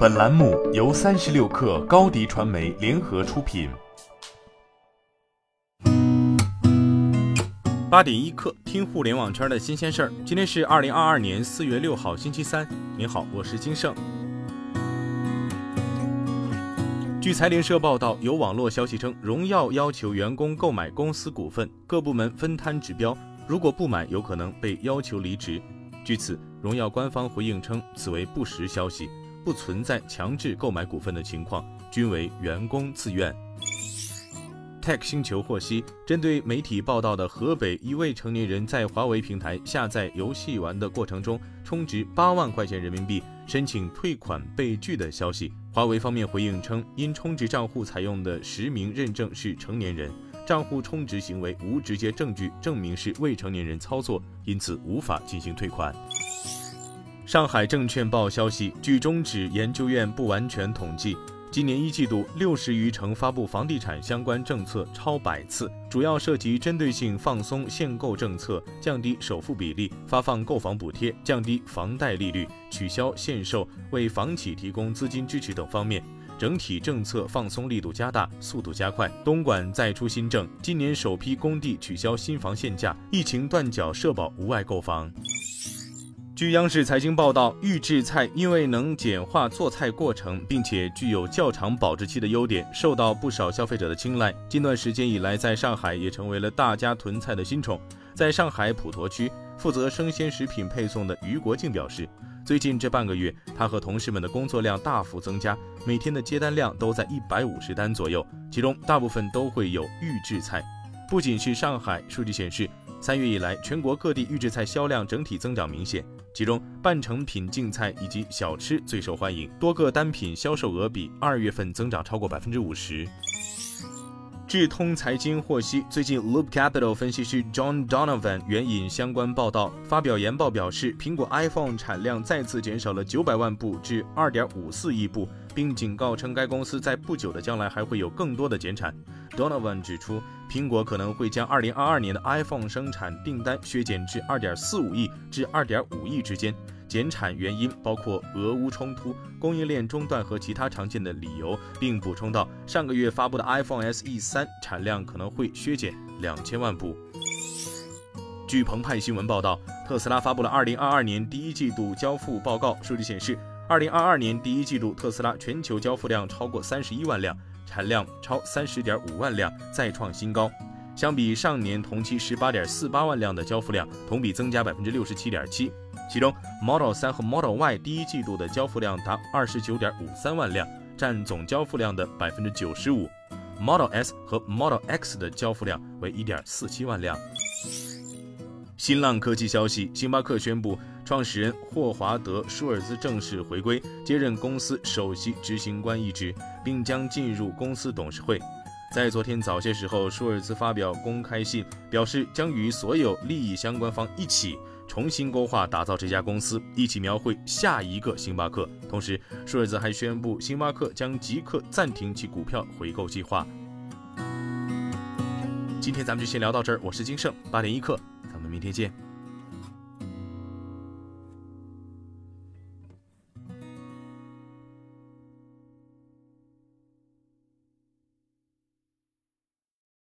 本栏目由三十六氪高低传媒联合出品。八点一刻，听互联网圈的新鲜事儿。今天是二零二二年四月六号，星期三。您好，我是金盛。据财联社报道，有网络消息称，荣耀要求员工购买公司股份，各部门分摊指标，如果不买，有可能被要求离职。据此，荣耀官方回应称，此为不实消息。不存在强制购买股份的情况，均为员工自愿。Tech 星球获悉，针对媒体报道的河北一未成年人在华为平台下载游戏玩的过程中充值八万块钱人民币，申请退款被拒的消息，华为方面回应称，因充值账户采用的实名认证是成年人，账户充值行为无直接证据证明是未成年人操作，因此无法进行退款。上海证券报消息，据中指研究院不完全统计，今年一季度六十余城发布房地产相关政策超百次，主要涉及针对性放松限购政策、降低首付比例、发放购房补贴、降低房贷利率、取消限售、为房企提供资金支持等方面，整体政策放松力度加大，速度加快。东莞再出新政，今年首批工地取消新房限价，疫情断缴社保无碍购房。据央视财经报道，预制菜因为能简化做菜过程，并且具有较长保质期的优点，受到不少消费者的青睐。近段时间以来，在上海也成为了大家囤菜的新宠。在上海普陀区负责生鲜食品配送的于国庆表示，最近这半个月，他和同事们的工作量大幅增加，每天的接单量都在一百五十单左右，其中大部分都会有预制菜。不仅是上海，数据显示，三月以来，全国各地预制菜销量整体增长明显。其中，半成品净菜以及小吃最受欢迎，多个单品销售额比二月份增长超过百分之五十。智通财经获悉，最近 Loop Capital 分析师 John Donovan 援引相关报道发表研报，表示苹果 iPhone 产量再次减少了九百万部至二点五四亿部，并警告称该公司在不久的将来还会有更多的减产。Donovan 指出，苹果可能会将2022年的 iPhone 生产订单削减至2.45亿至2.5亿之间。减产原因包括俄乌冲突、供应链中断和其他常见的理由，并补充到，上个月发布的 iPhone SE 三产量可能会削减两千万部。据澎湃新闻报道，特斯拉发布了2022年第一季度交付报告，数据显示，2022年第一季度特斯拉全球交付量超过31万辆。产量超三十点五万辆，再创新高。相比上年同期十八点四八万辆的交付量，同比增加百分之六十七点七。其中，Model 3和 Model Y 第一季度的交付量达二十九点五三万辆，占总交付量的百分之九十五。Model S 和 Model X 的交付量为一点四七万辆。新浪科技消息，星巴克宣布。创始人霍华德·舒尔兹正式回归，接任公司首席执行官一职，并将进入公司董事会。在昨天早些时候，舒尔兹发表公开信，表示将与所有利益相关方一起重新勾画、打造这家公司，一起描绘下一个星巴克。同时，舒尔兹还宣布，星巴克将即刻暂停其股票回购计划。今天咱们就先聊到这儿，我是金盛，八点一刻，我们明天见。